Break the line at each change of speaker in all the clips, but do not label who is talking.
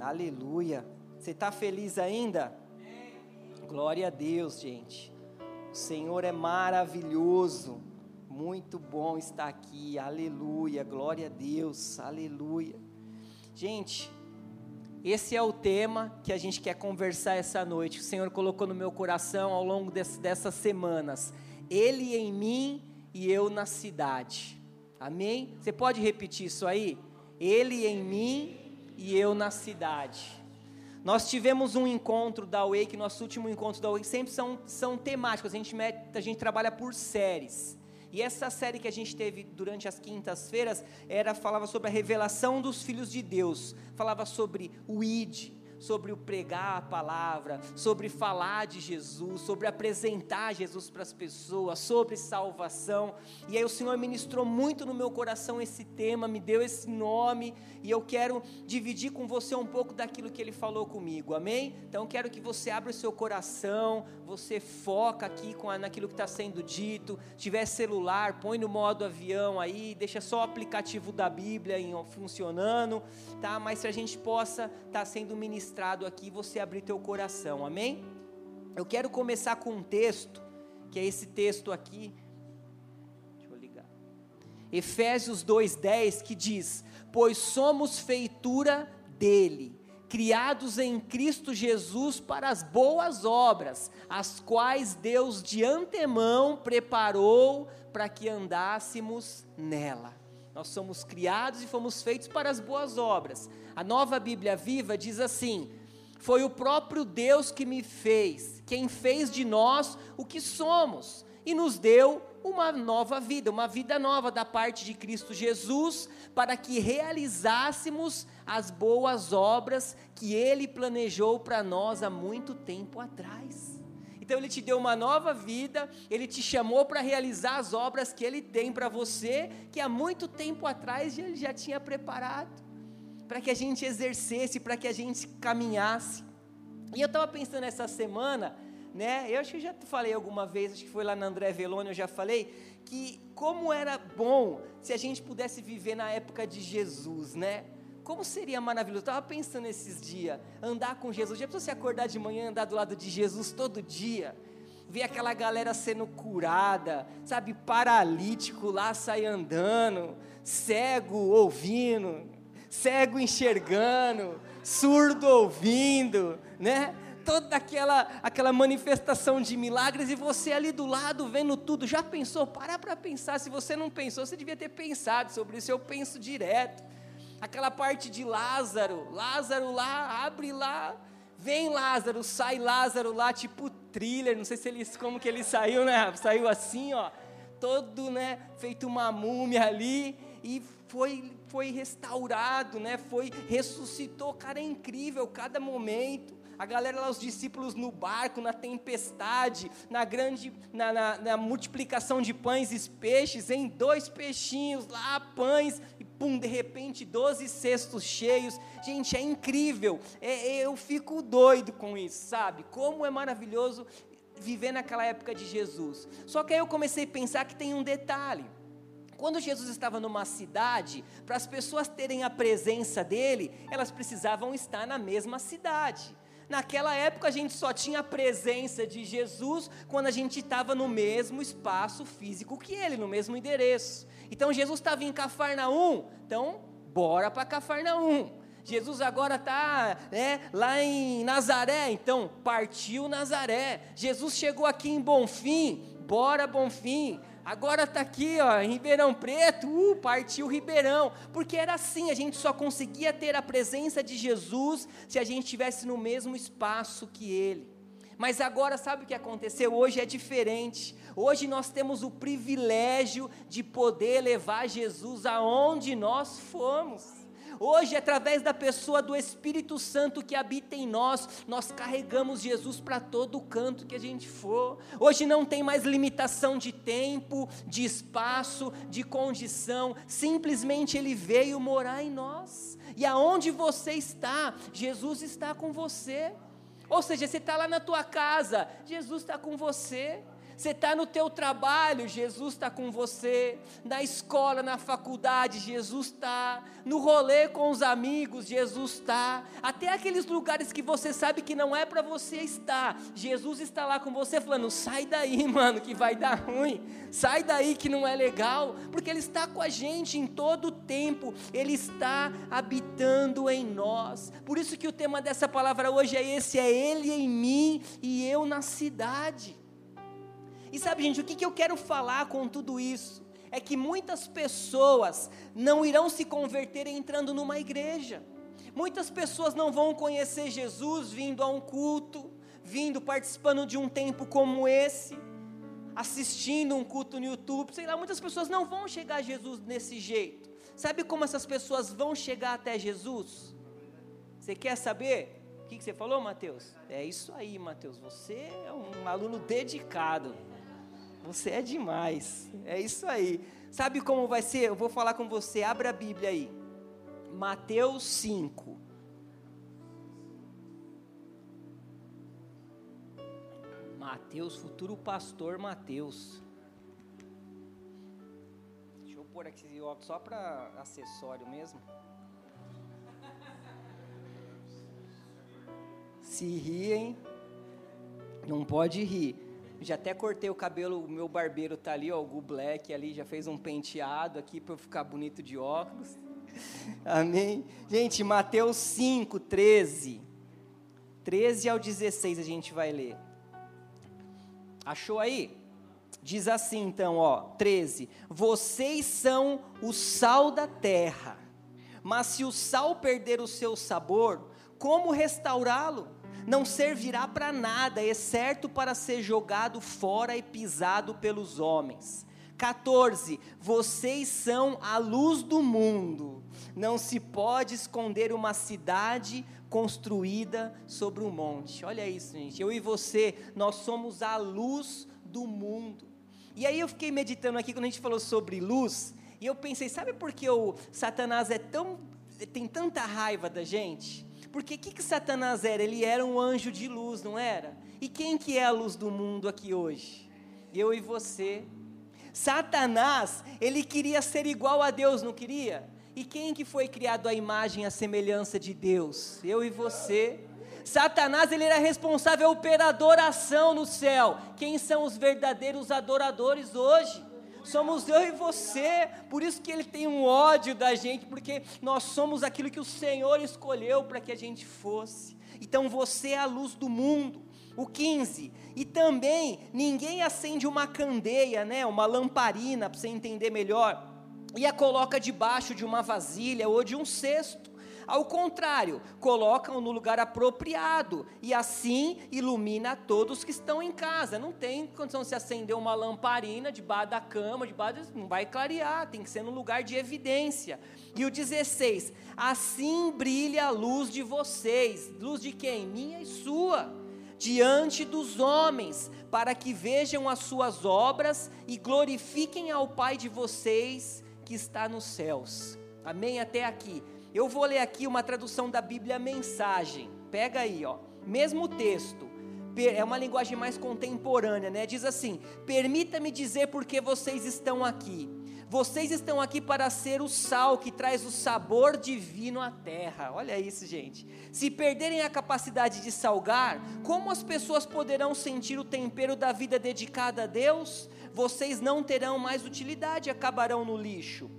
Aleluia. Você está feliz ainda? Glória a Deus, gente. O Senhor é maravilhoso. Muito bom estar aqui. Aleluia. Glória a Deus. Aleluia. Gente, esse é o tema que a gente quer conversar essa noite. O Senhor colocou no meu coração ao longo desse, dessas semanas. Ele em mim e eu na cidade. Amém? Você pode repetir isso aí? Ele em mim e eu na cidade. Nós tivemos um encontro da Wake, nosso último encontro da Wake, sempre são, são temáticos, a gente, a gente trabalha por séries. E essa série que a gente teve durante as quintas-feiras era falava sobre a revelação dos filhos de Deus, falava sobre o id, sobre o pregar a palavra, sobre falar de Jesus, sobre apresentar Jesus para as pessoas, sobre salvação. E aí o Senhor ministrou muito no meu coração esse tema, me deu esse nome, e eu quero dividir com você um pouco daquilo que ele falou comigo. Amém? Então quero que você abra o seu coração, você foca aqui com a, naquilo que está sendo dito. Se tiver celular, põe no modo avião aí, deixa só o aplicativo da Bíblia em, funcionando, tá? Mas se a gente possa estar tá sendo ministrado ministrado aqui, você abrir teu coração, amém? Eu quero começar com um texto, que é esse texto aqui. Deixa eu ligar. Efésios 2:10 que diz: "Pois somos feitura dele, criados em Cristo Jesus para as boas obras, as quais Deus de antemão preparou para que andássemos nela." Nós somos criados e fomos feitos para as boas obras. A nova Bíblia viva diz assim: Foi o próprio Deus que me fez, quem fez de nós o que somos e nos deu uma nova vida, uma vida nova da parte de Cristo Jesus, para que realizássemos as boas obras que Ele planejou para nós há muito tempo atrás. Então ele te deu uma nova vida, ele te chamou para realizar as obras que ele tem para você, que há muito tempo atrás ele já tinha preparado, para que a gente exercesse, para que a gente caminhasse. E eu estava pensando essa semana, né? Eu acho que eu já falei alguma vez, acho que foi lá na André Velone, eu já falei, que como era bom se a gente pudesse viver na época de Jesus, né? Como seria maravilhoso. Eu estava pensando esses dias, andar com Jesus. Já precisa se acordar de manhã, andar do lado de Jesus todo dia. Ver aquela galera sendo curada, sabe, paralítico lá sai andando, cego ouvindo, cego enxergando, surdo ouvindo, né? Toda aquela, aquela manifestação de milagres e você ali do lado vendo tudo. Já pensou? Para para pensar. Se você não pensou, você devia ter pensado sobre isso. Eu penso direto aquela parte de Lázaro, Lázaro lá, abre lá, vem Lázaro, sai Lázaro lá, tipo thriller, não sei se ele, como que ele saiu, né? Saiu assim, ó, todo, né, feito uma múmia ali e foi foi restaurado, né? Foi ressuscitou, cara, é incrível cada momento a galera lá, os discípulos no barco, na tempestade, na grande, na, na, na multiplicação de pães e peixes, em dois peixinhos lá, pães, pum, de repente, doze cestos cheios. Gente, é incrível, é, é, eu fico doido com isso, sabe? Como é maravilhoso viver naquela época de Jesus. Só que aí eu comecei a pensar que tem um detalhe. Quando Jesus estava numa cidade, para as pessoas terem a presença dele, elas precisavam estar na mesma cidade. Naquela época a gente só tinha a presença de Jesus quando a gente estava no mesmo espaço físico que ele, no mesmo endereço. Então Jesus estava em Cafarnaum, então bora para Cafarnaum. Jesus agora está né, lá em Nazaré, então partiu Nazaré. Jesus chegou aqui em Bonfim, bora Bonfim. Agora está aqui, ó, em Ribeirão Preto, uh, partiu Ribeirão, porque era assim, a gente só conseguia ter a presença de Jesus se a gente estivesse no mesmo espaço que Ele. Mas agora sabe o que aconteceu? Hoje é diferente. Hoje nós temos o privilégio de poder levar Jesus aonde nós formos. Hoje, através da pessoa do Espírito Santo que habita em nós, nós carregamos Jesus para todo canto que a gente for. Hoje não tem mais limitação de tempo, de espaço, de condição, simplesmente Ele veio morar em nós. E aonde você está, Jesus está com você. Ou seja, você está lá na tua casa, Jesus está com você. Você está no teu trabalho, Jesus está com você. Na escola, na faculdade, Jesus está. No rolê com os amigos, Jesus está. Até aqueles lugares que você sabe que não é para você estar, Jesus está lá com você falando: sai daí, mano, que vai dar ruim. Sai daí que não é legal, porque Ele está com a gente em todo o tempo. Ele está habitando em nós. Por isso que o tema dessa palavra hoje é esse: é Ele em mim e eu na cidade. E sabe, gente, o que, eu quero falar com tudo isso? É que muitas pessoas não irão se converter entrando numa igreja. Muitas pessoas não vão conhecer Jesus vindo a um culto, vindo participando de um tempo como esse, assistindo um culto no YouTube, sei lá, muitas pessoas não vão chegar a Jesus desse jeito. Sabe como essas pessoas vão chegar até Jesus? Você quer saber? O que você falou, Mateus? É isso aí, Mateus. Você é um aluno dedicado. Você é demais. É isso aí. Sabe como vai ser? Eu vou falar com você. Abra a Bíblia aí. Mateus 5. Mateus, futuro pastor Mateus. Deixa eu pôr aqui esse óculos só para acessório mesmo. Se riem, não pode rir. Já até cortei o cabelo, o meu barbeiro tá ali, ó, o Gu Black ali, já fez um penteado aqui para eu ficar bonito de óculos. Amém? Gente, Mateus 5, 13. 13 ao 16 a gente vai ler. Achou aí? Diz assim então, ó, 13: Vocês são o sal da terra. Mas se o sal perder o seu sabor, como restaurá-lo? Não servirá para nada, exceto para ser jogado fora e pisado pelos homens. 14. Vocês são a luz do mundo. Não se pode esconder uma cidade construída sobre um monte. Olha isso, gente. Eu e você, nós somos a luz do mundo. E aí eu fiquei meditando aqui quando a gente falou sobre luz, e eu pensei, sabe por que o Satanás é tão tem tanta raiva da gente? Porque o que, que Satanás era? Ele era um anjo de luz, não era? E quem que é a luz do mundo aqui hoje? Eu e você. Satanás, ele queria ser igual a Deus, não queria? E quem que foi criado à imagem e à semelhança de Deus? Eu e você. Satanás, ele era responsável pela adoração no céu. Quem são os verdadeiros adoradores hoje? Somos eu e você. Por isso que ele tem um ódio da gente, porque nós somos aquilo que o Senhor escolheu para que a gente fosse. Então você é a luz do mundo. O 15, e também ninguém acende uma candeia, né, uma lamparina, para você entender melhor, e a coloca debaixo de uma vasilha ou de um cesto ao contrário, colocam no lugar apropriado e assim ilumina todos que estão em casa. Não tem condição de se acender uma lamparina debaixo da cama, debaixo, não vai clarear, tem que ser no lugar de evidência. E o 16: Assim brilha a luz de vocês. Luz de quem? Minha e sua. Diante dos homens, para que vejam as suas obras e glorifiquem ao Pai de vocês que está nos céus. Amém? Até aqui. Eu vou ler aqui uma tradução da Bíblia Mensagem. Pega aí, ó. Mesmo texto. É uma linguagem mais contemporânea, né? Diz assim: Permita-me dizer por que vocês estão aqui. Vocês estão aqui para ser o sal que traz o sabor divino à terra. Olha isso, gente. Se perderem a capacidade de salgar, como as pessoas poderão sentir o tempero da vida dedicada a Deus? Vocês não terão mais utilidade, acabarão no lixo.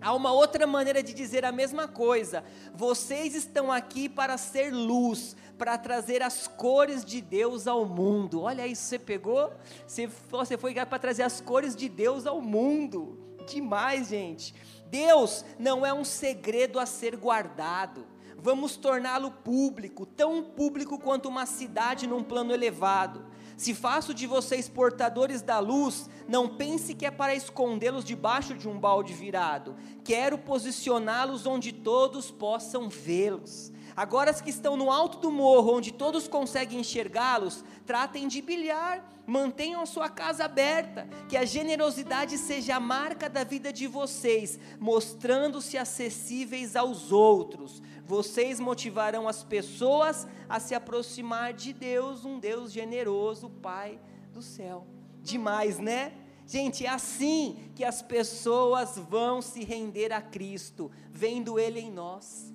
Há uma outra maneira de dizer a mesma coisa. Vocês estão aqui para ser luz, para trazer as cores de Deus ao mundo. Olha isso, você pegou? Você, foi para trazer as cores de Deus ao mundo. Demais, gente. Deus não é um segredo a ser guardado. Vamos torná-lo público, tão público quanto uma cidade num plano elevado. Se faço de vocês portadores da luz, não pense que é para escondê-los debaixo de um balde virado. Quero posicioná-los onde todos possam vê-los. Agora, os que estão no alto do morro, onde todos conseguem enxergá-los, tratem de bilhar, mantenham a sua casa aberta, que a generosidade seja a marca da vida de vocês, mostrando-se acessíveis aos outros. Vocês motivarão as pessoas a se aproximar de Deus, um Deus generoso, Pai do céu. demais, né? Gente, é assim que as pessoas vão se render a Cristo, vendo Ele em nós.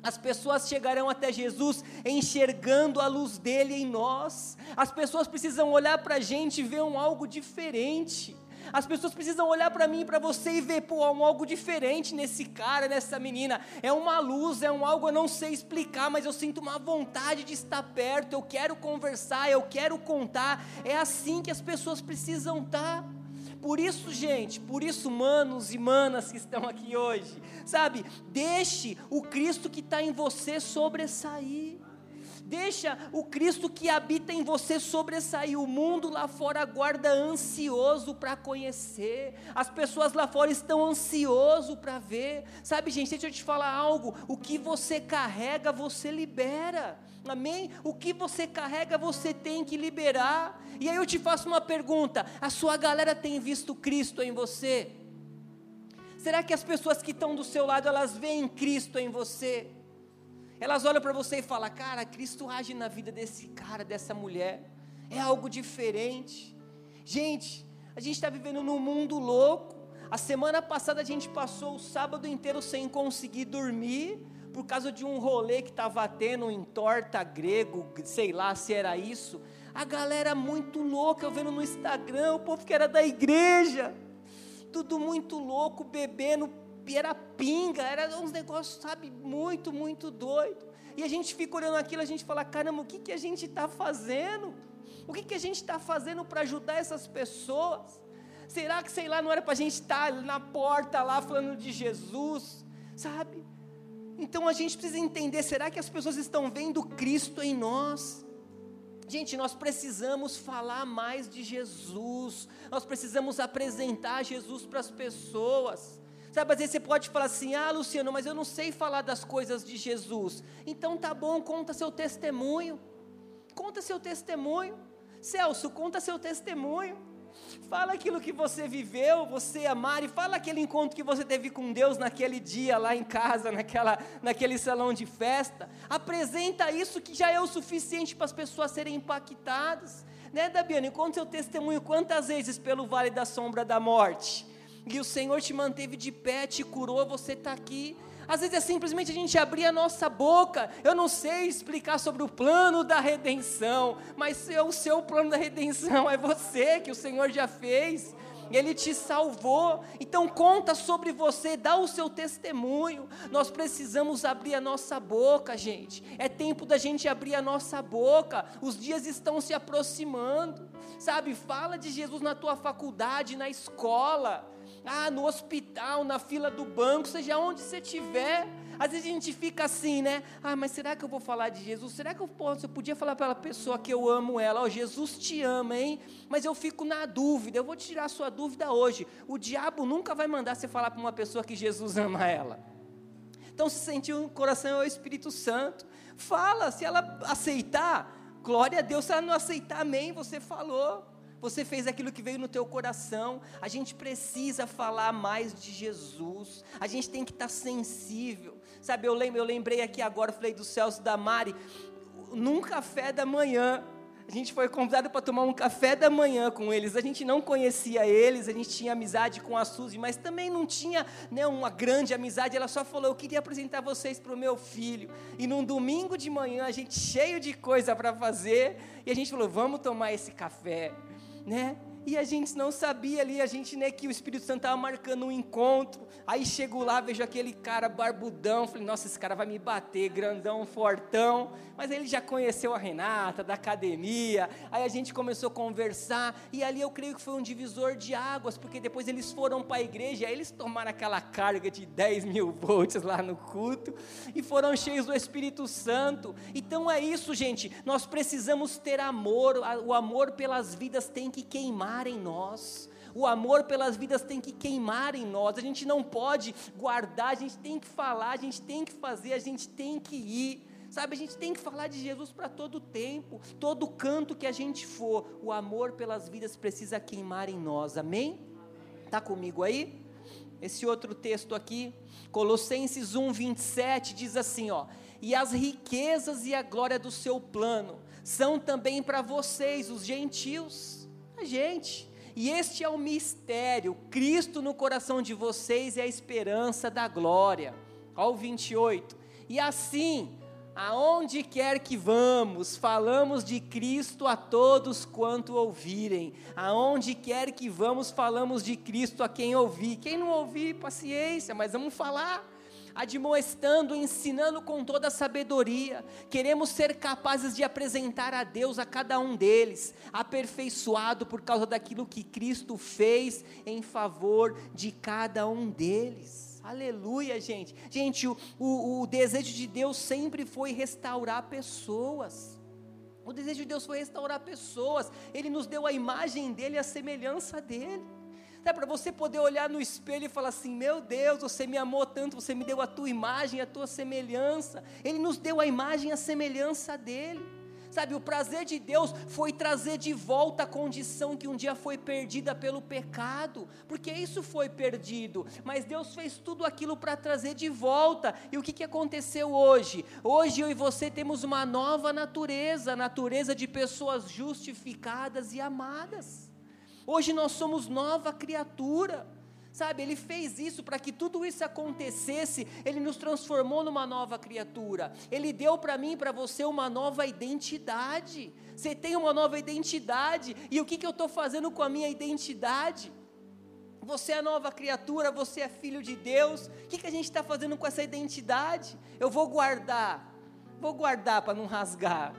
As pessoas chegarão até Jesus enxergando a luz dele em nós. As pessoas precisam olhar para a gente e ver um algo diferente. As pessoas precisam olhar para mim e para você e ver, pô, um algo diferente nesse cara, nessa menina. É uma luz, é um algo eu não sei explicar, mas eu sinto uma vontade de estar perto. Eu quero conversar, eu quero contar. É assim que as pessoas precisam estar. Tá. Por isso, gente, por isso, manos e manas que estão aqui hoje, sabe, deixe o Cristo que está em você sobressair. Deixa o Cristo que habita em você sobressair. O mundo lá fora aguarda ansioso para conhecer. As pessoas lá fora estão ansioso para ver. Sabe, gente, deixa eu te falar algo. O que você carrega, você libera. Amém? O que você carrega, você tem que liberar. E aí eu te faço uma pergunta: a sua galera tem visto Cristo em você? Será que as pessoas que estão do seu lado, elas veem Cristo em você? Elas olham para você e falam: Cara, Cristo age na vida desse cara, dessa mulher. É algo diferente. Gente, a gente está vivendo num mundo louco. A semana passada a gente passou o sábado inteiro sem conseguir dormir, por causa de um rolê que estava tendo em torta grego, sei lá se era isso. A galera muito louca, eu vendo no Instagram, o povo que era da igreja, tudo muito louco, bebendo era pinga, era uns negócios, sabe, muito, muito doido. E a gente fica olhando aquilo, a gente fala, caramba, o que, que a gente está fazendo? O que, que a gente está fazendo para ajudar essas pessoas? Será que, sei lá, não era para a gente estar tá na porta lá falando de Jesus, sabe? Então a gente precisa entender: será que as pessoas estão vendo Cristo em nós? Gente, nós precisamos falar mais de Jesus, nós precisamos apresentar Jesus para as pessoas. Sabe, às vezes você pode falar assim: ah, Luciano, mas eu não sei falar das coisas de Jesus. Então tá bom, conta seu testemunho. Conta seu testemunho. Celso, conta seu testemunho. Fala aquilo que você viveu, você amar, e fala aquele encontro que você teve com Deus naquele dia lá em casa, naquela, naquele salão de festa. Apresenta isso que já é o suficiente para as pessoas serem impactadas. Né, Dabiane? Conta seu testemunho quantas vezes pelo vale da sombra da morte e o Senhor te manteve de pé, te curou, você está aqui. Às vezes é simplesmente a gente abrir a nossa boca. Eu não sei explicar sobre o plano da redenção, mas o seu plano da redenção é você, que o Senhor já fez. Ele te salvou. Então conta sobre você, dá o seu testemunho. Nós precisamos abrir a nossa boca, gente. É tempo da gente abrir a nossa boca. Os dias estão se aproximando. Sabe, fala de Jesus na tua faculdade, na escola ah, no hospital, na fila do banco, seja onde você estiver. Às vezes a gente fica assim, né? Ah, mas será que eu vou falar de Jesus? Será que eu posso? Eu podia falar para a pessoa que eu amo ela, ó, oh, Jesus te ama, hein? Mas eu fico na dúvida, eu vou tirar a sua dúvida hoje. O diabo nunca vai mandar você falar para uma pessoa que Jesus ama ela. Então, se sentir um coração é o Espírito Santo. Fala, se ela aceitar, glória a Deus. Se ela não aceitar, amém, você falou você fez aquilo que veio no teu coração. A gente precisa falar mais de Jesus. A gente tem que estar sensível. Sabe, eu, lembro, eu lembrei aqui agora, falei do Celso da Mari, num café da manhã. A gente foi convidado para tomar um café da manhã com eles. A gente não conhecia eles, a gente tinha amizade com a Suzy, mas também não tinha né, uma grande amizade. Ela só falou: Eu queria apresentar vocês para o meu filho. E num domingo de manhã, a gente cheio de coisa para fazer, e a gente falou: Vamos tomar esse café né? E a gente não sabia ali, a gente, né, que o Espírito Santo estava marcando um encontro. Aí chego lá, vejo aquele cara barbudão, falei, nossa, esse cara vai me bater, grandão, fortão. Mas ele já conheceu a Renata, da academia. Aí a gente começou a conversar. E ali eu creio que foi um divisor de águas, porque depois eles foram para a igreja, aí eles tomaram aquela carga de 10 mil volts lá no culto. E foram cheios do Espírito Santo. Então é isso, gente. Nós precisamos ter amor. O amor pelas vidas tem que queimar queimar em nós. O amor pelas vidas tem que queimar em nós. A gente não pode guardar, a gente tem que falar, a gente tem que fazer, a gente tem que ir. Sabe, a gente tem que falar de Jesus para todo tempo, todo canto que a gente for. O amor pelas vidas precisa queimar em nós. Amém? Tá comigo aí? Esse outro texto aqui, Colossenses 1, 27, diz assim: ó, e as riquezas e a glória do seu plano são também para vocês, os gentios A gente. E este é o mistério: Cristo no coração de vocês é a esperança da glória. Ao 28. E assim, aonde quer que vamos, falamos de Cristo a todos quanto ouvirem. Aonde quer que vamos, falamos de Cristo a quem ouvir. Quem não ouvir, paciência, mas vamos falar admoestando, ensinando com toda a sabedoria. Queremos ser capazes de apresentar a Deus a cada um deles, aperfeiçoado por causa daquilo que Cristo fez em favor de cada um deles. Aleluia, gente. Gente, o, o, o desejo de Deus sempre foi restaurar pessoas. O desejo de Deus foi restaurar pessoas. Ele nos deu a imagem dele, a semelhança dele. É para você poder olhar no espelho e falar assim: Meu Deus, você me amou tanto, você me deu a tua imagem, a tua semelhança. Ele nos deu a imagem e a semelhança dele. Sabe, o prazer de Deus foi trazer de volta a condição que um dia foi perdida pelo pecado, porque isso foi perdido, mas Deus fez tudo aquilo para trazer de volta. E o que, que aconteceu hoje? Hoje eu e você temos uma nova natureza, natureza de pessoas justificadas e amadas. Hoje nós somos nova criatura. Sabe, ele fez isso para que tudo isso acontecesse, ele nos transformou numa nova criatura. Ele deu para mim e para você uma nova identidade. Você tem uma nova identidade, e o que, que eu estou fazendo com a minha identidade? Você é nova criatura, você é filho de Deus. O que, que a gente está fazendo com essa identidade? Eu vou guardar, vou guardar para não rasgar.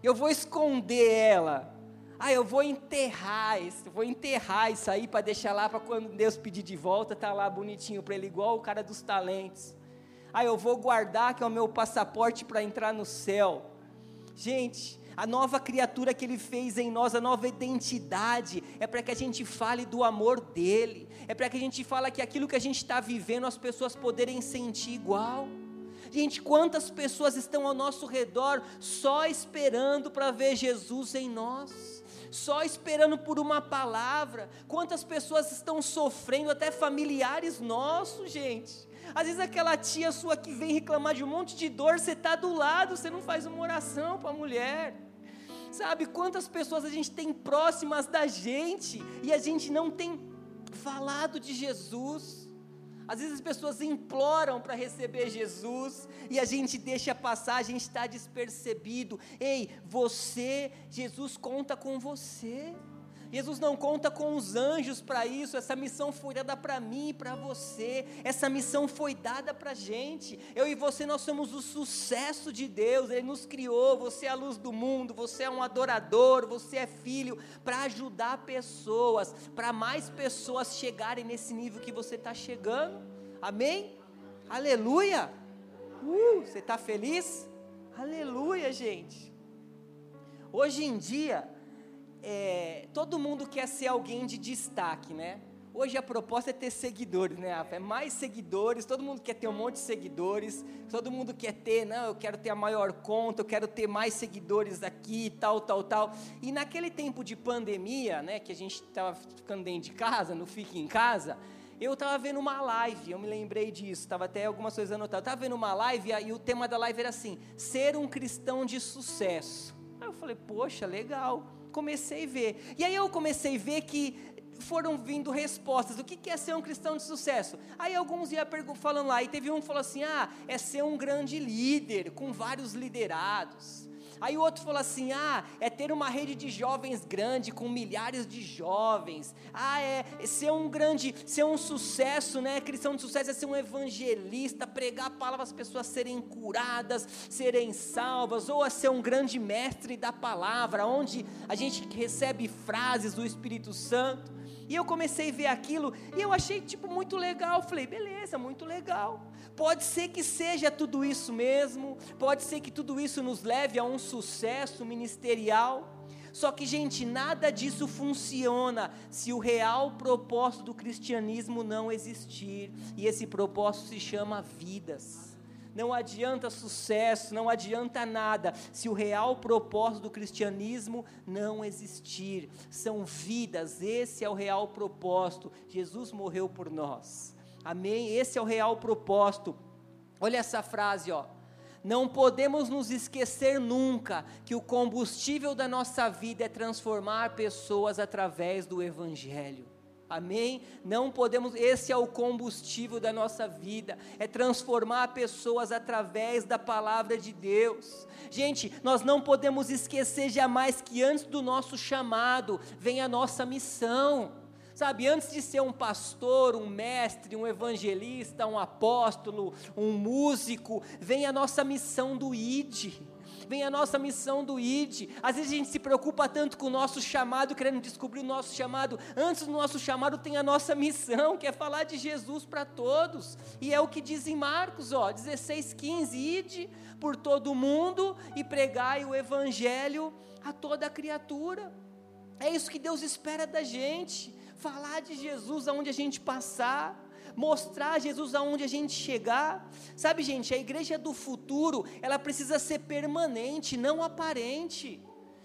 Eu vou esconder ela ah, eu vou enterrar isso, vou enterrar isso aí para deixar lá para quando Deus pedir de volta, tá lá bonitinho para ele igual o cara dos talentos. Ah, eu vou guardar que é o meu passaporte para entrar no céu. Gente, a nova criatura que ele fez em nós, a nova identidade, é para que a gente fale do amor dele, é para que a gente fale que aquilo que a gente está vivendo as pessoas poderem sentir igual. Gente, quantas pessoas estão ao nosso redor só esperando para ver Jesus em nós? Só esperando por uma palavra. Quantas pessoas estão sofrendo, até familiares nossos, gente. Às vezes aquela tia sua que vem reclamar de um monte de dor, você está do lado, você não faz uma oração para a mulher. Sabe quantas pessoas a gente tem próximas da gente e a gente não tem falado de Jesus? Às vezes as pessoas imploram para receber Jesus e a gente deixa passar, a gente está despercebido. Ei, você, Jesus conta com você. Jesus não conta com os anjos para isso, essa missão foi dada para mim e para você, essa missão foi dada para a gente. Eu e você, nós somos o sucesso de Deus, Ele nos criou. Você é a luz do mundo, você é um adorador, você é filho, para ajudar pessoas, para mais pessoas chegarem nesse nível que você está chegando. Amém? Aleluia! Uh, você está feliz? Aleluia, gente. Hoje em dia, é, todo mundo quer ser alguém de destaque, né? Hoje a proposta é ter seguidores, né? É mais seguidores, todo mundo quer ter um monte de seguidores, todo mundo quer ter, não, eu quero ter a maior conta, eu quero ter mais seguidores aqui, tal, tal, tal. E naquele tempo de pandemia, né, que a gente estava ficando dentro de casa, não fique em casa, eu estava vendo uma live, eu me lembrei disso, estava até algumas coisas anotadas. Estava vendo uma live e o tema da live era assim: ser um cristão de sucesso. Aí eu falei, poxa, legal comecei a ver. E aí eu comecei a ver que foram vindo respostas. O que é ser um cristão de sucesso? Aí alguns iam falando lá, e teve um que falou assim: ah, é ser um grande líder, com vários liderados. Aí o outro falou assim: ah, é ter uma rede de jovens grande, com milhares de jovens. Ah, é ser um grande, ser um sucesso, né? Cristão de sucesso é ser um evangelista, pregar a palavra as pessoas serem curadas, serem salvas, ou é ser um grande mestre da palavra, onde a gente recebe frases do Espírito Santo. E eu comecei a ver aquilo e eu achei tipo muito legal. Falei, beleza, muito legal. Pode ser que seja tudo isso mesmo. Pode ser que tudo isso nos leve a um sucesso ministerial. Só que, gente, nada disso funciona se o real propósito do cristianismo não existir. E esse propósito se chama vidas não adianta sucesso, não adianta nada, se o real propósito do cristianismo não existir. São vidas, esse é o real propósito. Jesus morreu por nós. Amém? Esse é o real propósito. Olha essa frase, ó. Não podemos nos esquecer nunca que o combustível da nossa vida é transformar pessoas através do Evangelho. Amém? Não podemos, esse é o combustível da nossa vida, é transformar pessoas através da palavra de Deus. Gente, nós não podemos esquecer jamais que antes do nosso chamado vem a nossa missão. Sabe, antes de ser um pastor, um mestre, um evangelista, um apóstolo, um músico, vem a nossa missão do ID vem a nossa missão do ID. Às vezes a gente se preocupa tanto com o nosso chamado, querendo descobrir o nosso chamado. Antes do nosso chamado tem a nossa missão, que é falar de Jesus para todos. E é o que diz em Marcos, ó, 16, 15, ide por todo o mundo e pregai o evangelho a toda criatura. É isso que Deus espera da gente. Falar de Jesus aonde a gente passar mostrar Jesus aonde a gente chegar. Sabe, gente, a igreja do futuro, ela precisa ser permanente, não aparente.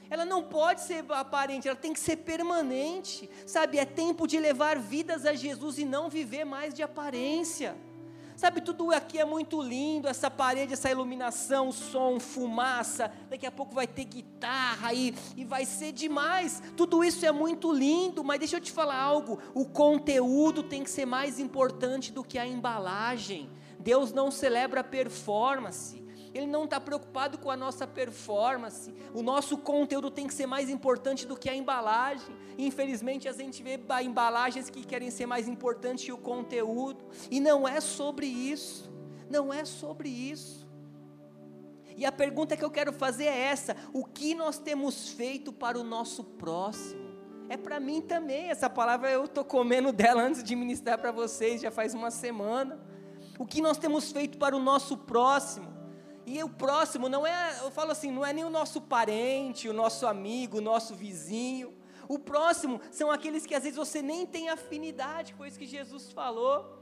Ela não pode ser aparente, ela tem que ser permanente. Sabe, é tempo de levar vidas a Jesus e não viver mais de aparência. Sabe, tudo aqui é muito lindo, essa parede, essa iluminação, som, fumaça, daqui a pouco vai ter guitarra aí, e vai ser demais. Tudo isso é muito lindo, mas deixa eu te falar algo: o conteúdo tem que ser mais importante do que a embalagem. Deus não celebra performance. Ele não está preocupado com a nossa performance. O nosso conteúdo tem que ser mais importante do que a embalagem. Infelizmente, a gente vê embalagens que querem ser mais importantes que o conteúdo. E não é sobre isso. Não é sobre isso. E a pergunta que eu quero fazer é essa: o que nós temos feito para o nosso próximo? É para mim também. Essa palavra eu estou comendo dela antes de ministrar para vocês, já faz uma semana. O que nós temos feito para o nosso próximo? E o próximo não é, eu falo assim, não é nem o nosso parente, o nosso amigo, o nosso vizinho. O próximo são aqueles que às vezes você nem tem afinidade, foi isso que Jesus falou.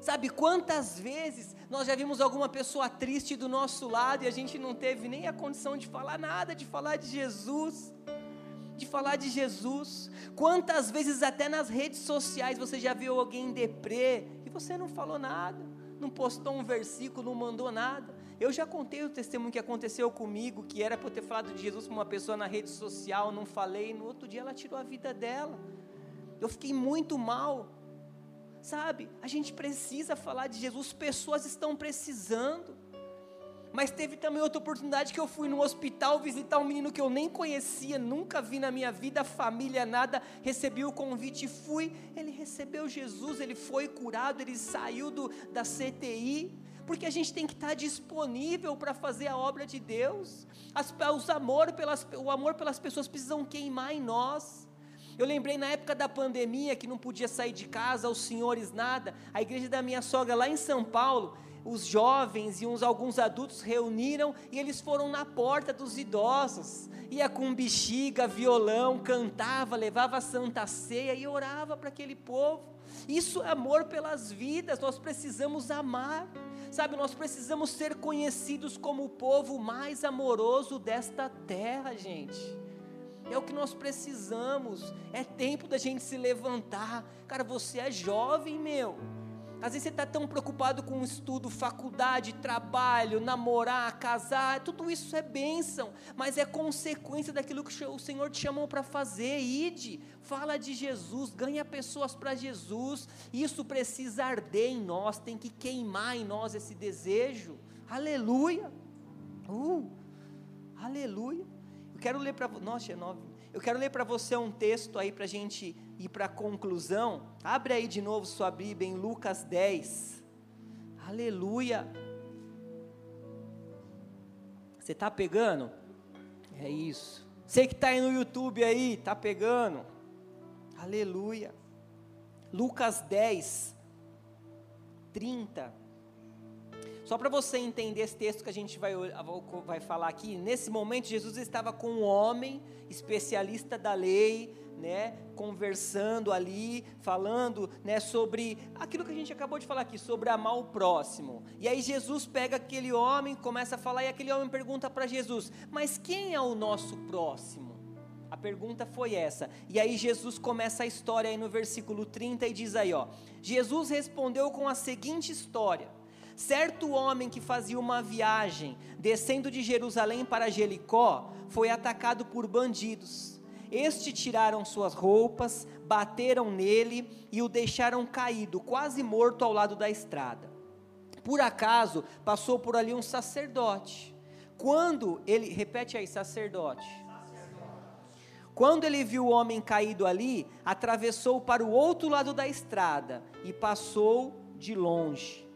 Sabe quantas vezes nós já vimos alguma pessoa triste do nosso lado e a gente não teve nem a condição de falar nada, de falar de Jesus, de falar de Jesus. Quantas vezes até nas redes sociais você já viu alguém deprê e você não falou nada não postou um versículo, não mandou nada. Eu já contei o testemunho que aconteceu comigo, que era para eu ter falado de Jesus com uma pessoa na rede social, não falei, no outro dia ela tirou a vida dela. Eu fiquei muito mal. Sabe? A gente precisa falar de Jesus, pessoas estão precisando. Mas teve também outra oportunidade que eu fui no hospital visitar um menino que eu nem conhecia, nunca vi na minha vida, família, nada. Recebi o convite e fui. Ele recebeu Jesus, ele foi curado, ele saiu do, da CTI. Porque a gente tem que estar disponível para fazer a obra de Deus. As, os amor pelas, o amor pelas pessoas precisam queimar em nós. Eu lembrei na época da pandemia que não podia sair de casa, os senhores nada. A igreja da minha sogra lá em São Paulo, os jovens e uns alguns adultos reuniram e eles foram na porta dos idosos. Ia com bexiga, violão, cantava, levava a santa ceia e orava para aquele povo. Isso é amor pelas vidas, nós precisamos amar. Sabe, nós precisamos ser conhecidos como o povo mais amoroso desta terra, gente. É o que nós precisamos. É tempo da gente se levantar. Cara, você é jovem, meu. Às vezes você está tão preocupado com estudo, faculdade, trabalho, namorar, casar, tudo isso é bênção, mas é consequência daquilo que o Senhor te chamou para fazer. Ide, fala de Jesus, ganha pessoas para Jesus. Isso precisa arder em nós, tem que queimar em nós esse desejo. Aleluia! Uh, aleluia! Eu quero ler para nossa, é nove. Eu quero ler para você um texto aí para a gente ir para a conclusão. Abre aí de novo sua Bíblia em Lucas 10. Aleluia. Você está pegando? É isso. Você que está aí no YouTube aí, está pegando? Aleluia. Lucas 10, 30. Só para você entender esse texto que a gente vai, vai falar aqui, nesse momento Jesus estava com um homem especialista da lei, né, conversando ali, falando, né, sobre aquilo que a gente acabou de falar aqui, sobre amar o próximo. E aí Jesus pega aquele homem, começa a falar e aquele homem pergunta para Jesus: "Mas quem é o nosso próximo?" A pergunta foi essa. E aí Jesus começa a história aí no versículo 30 e diz aí, ó: Jesus respondeu com a seguinte história: certo homem que fazia uma viagem descendo de Jerusalém para Jericó foi atacado por bandidos. Estes tiraram suas roupas, bateram nele e o deixaram caído, quase morto ao lado da estrada. Por acaso passou por ali um sacerdote. Quando ele, repete aí, sacerdote. Quando ele viu o homem caído ali, atravessou para o outro lado da estrada e passou de longe.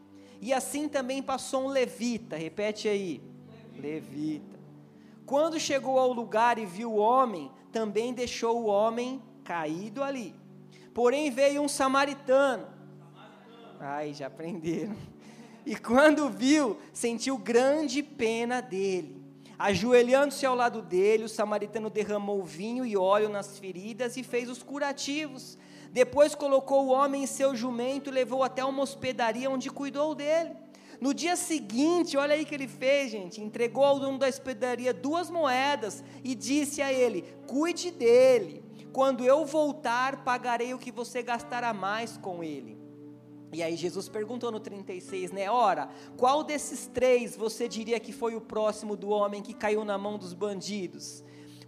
E assim também passou um levita, repete aí. Levita. Quando chegou ao lugar e viu o homem, também deixou o homem caído ali. Porém veio um samaritano. Ai, já aprenderam. E quando viu, sentiu grande pena dele Ajoelhando-se ao lado dele, o samaritano derramou vinho e óleo nas feridas e fez os curativos. Depois colocou o homem em seu jumento e levou até uma hospedaria onde cuidou dele. No dia seguinte, olha aí que ele fez, gente, entregou ao dono da hospedaria duas moedas e disse a ele: Cuide dele. Quando eu voltar, pagarei o que você gastará mais com ele. E aí Jesus perguntou no 36, né? Ora, qual desses três você diria que foi o próximo do homem que caiu na mão dos bandidos?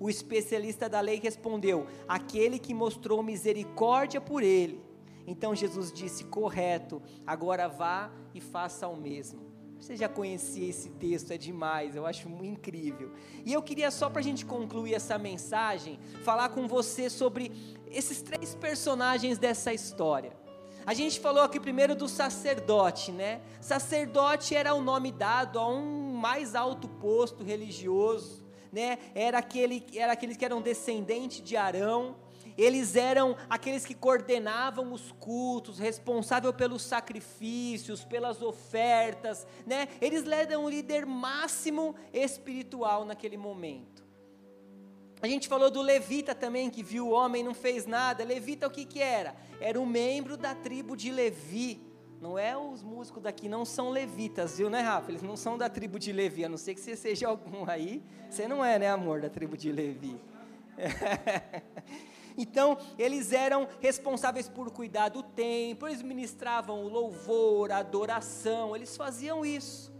O especialista da lei respondeu: aquele que mostrou misericórdia por ele. Então Jesus disse: correto, agora vá e faça o mesmo. Você já conhecia esse texto, é demais, eu acho incrível. E eu queria, só para a gente concluir essa mensagem, falar com você sobre esses três personagens dessa história. A gente falou aqui primeiro do sacerdote, né? Sacerdote era o nome dado a um mais alto posto religioso, né? Era aquele, era aqueles que eram descendentes de Arão. Eles eram aqueles que coordenavam os cultos, responsável pelos sacrifícios, pelas ofertas, né? Eles eram o líder máximo espiritual naquele momento. A gente falou do levita também, que viu o homem não fez nada. Levita o que, que era? Era um membro da tribo de Levi. Não é os músicos daqui, não são levitas, viu, né, Rafa? Eles não são da tribo de Levi, a não ser que você seja algum aí. Você não é, né, amor, da tribo de Levi. Então, eles eram responsáveis por cuidar do templo, eles ministravam o louvor, a adoração, eles faziam isso.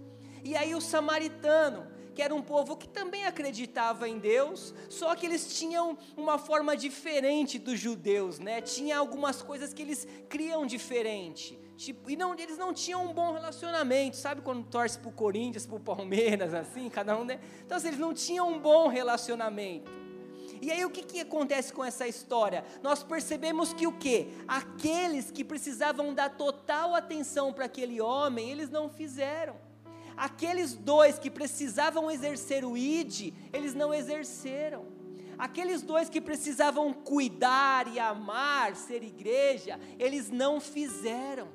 E aí o samaritano, que era um povo que também acreditava em Deus, só que eles tinham uma forma diferente dos judeus, né? Tinha algumas coisas que eles criam diferente. Tipo, e não, eles não tinham um bom relacionamento, sabe quando torce para o Corinthians, para o Palmeiras, assim, cada um, né? Então, assim, eles não tinham um bom relacionamento. E aí o que, que acontece com essa história? Nós percebemos que o que? Aqueles que precisavam dar total atenção para aquele homem, eles não fizeram. Aqueles dois que precisavam exercer o ID, eles não exerceram. Aqueles dois que precisavam cuidar e amar, ser igreja, eles não fizeram.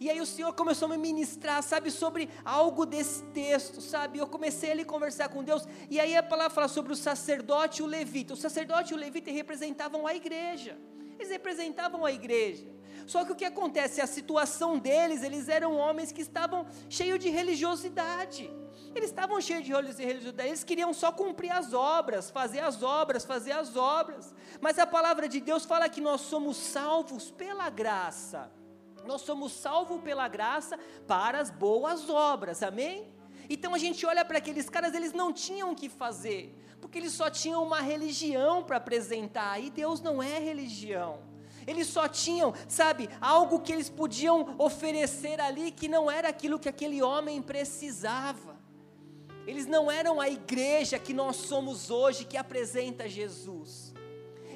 E aí o Senhor começou a me ministrar, sabe, sobre algo desse texto, sabe? Eu comecei ali a conversar com Deus, e aí a palavra fala sobre o sacerdote e o levita. O sacerdote e o levita representavam a igreja. Eles representavam a igreja. Só que o que acontece? A situação deles, eles eram homens que estavam cheios de religiosidade. Eles estavam cheios de religiosidade, eles queriam só cumprir as obras, fazer as obras, fazer as obras. Mas a palavra de Deus fala que nós somos salvos pela graça. Nós somos salvos pela graça para as boas obras, amém? Então a gente olha para aqueles caras, eles não tinham o que fazer, porque eles só tinham uma religião para apresentar, e Deus não é religião. Eles só tinham, sabe, algo que eles podiam oferecer ali que não era aquilo que aquele homem precisava. Eles não eram a igreja que nós somos hoje que apresenta Jesus.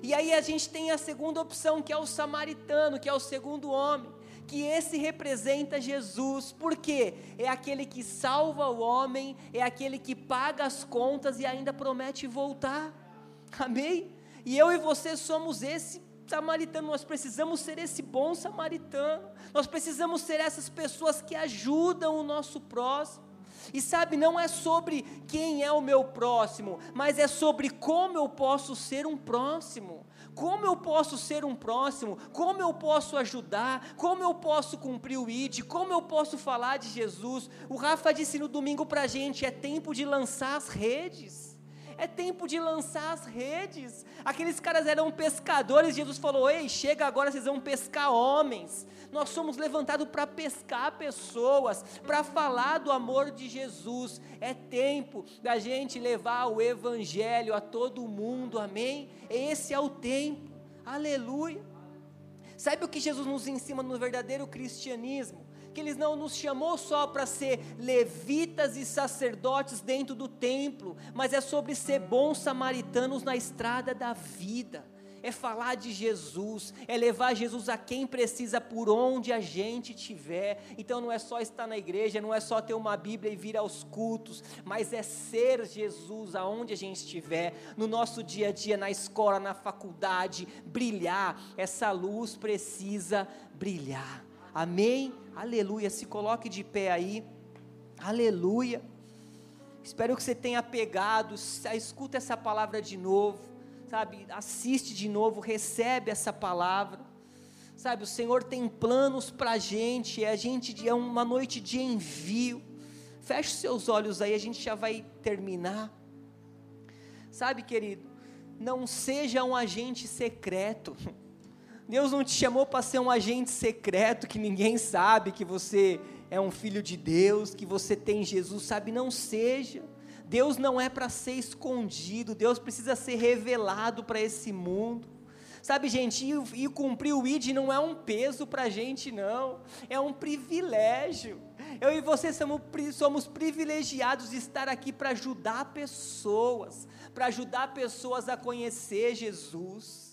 E aí a gente tem a segunda opção, que é o samaritano, que é o segundo homem, que esse representa Jesus, porque é aquele que salva o homem, é aquele que paga as contas e ainda promete voltar. Amém? E eu e você somos esse samaritano, nós precisamos ser esse bom samaritano, nós precisamos ser essas pessoas que ajudam o nosso próximo. E sabe, não é sobre quem é o meu próximo, mas é sobre como eu posso ser um próximo. Como eu posso ser um próximo? Como eu posso ajudar? Como eu posso cumprir o ID? Como eu posso falar de Jesus? O Rafa disse no domingo para a gente: é tempo de lançar as redes É tempo de lançar as redes. Aqueles caras eram pescadores, Jesus falou: Ei, chega agora, vocês vão pescar homens. Nós somos levantados para pescar pessoas, para falar do amor de Jesus. É tempo da gente levar o Evangelho a todo mundo, amém? Esse é o tempo, aleluia. Sabe o que Jesus nos ensina no verdadeiro cristianismo? Que Ele não nos chamou só para ser levitas e sacerdotes dentro do templo, mas é sobre ser bons samaritanos na estrada da vida é falar de Jesus, é levar Jesus a quem precisa por onde a gente estiver. Então não é só estar na igreja, não é só ter uma Bíblia e vir aos cultos, mas é ser Jesus aonde a gente estiver, no nosso dia a dia, na escola, na faculdade, brilhar. Essa luz precisa brilhar. Amém? Aleluia. Se coloque de pé aí. Aleluia. Espero que você tenha pegado, escuta essa palavra de novo sabe, assiste de novo, recebe essa palavra. Sabe, o Senhor tem planos para a gente, é a gente é uma noite de envio. Feche seus olhos aí, a gente já vai terminar. Sabe, querido, não seja um agente secreto. Deus não te chamou para ser um agente secreto que ninguém sabe que você é um filho de Deus, que você tem Jesus, sabe? Não seja. Deus não é para ser escondido, Deus precisa ser revelado para esse mundo. Sabe, gente, e, e cumprir o ID não é um peso para a gente, não, é um privilégio. Eu e você somos, somos privilegiados de estar aqui para ajudar pessoas, para ajudar pessoas a conhecer Jesus.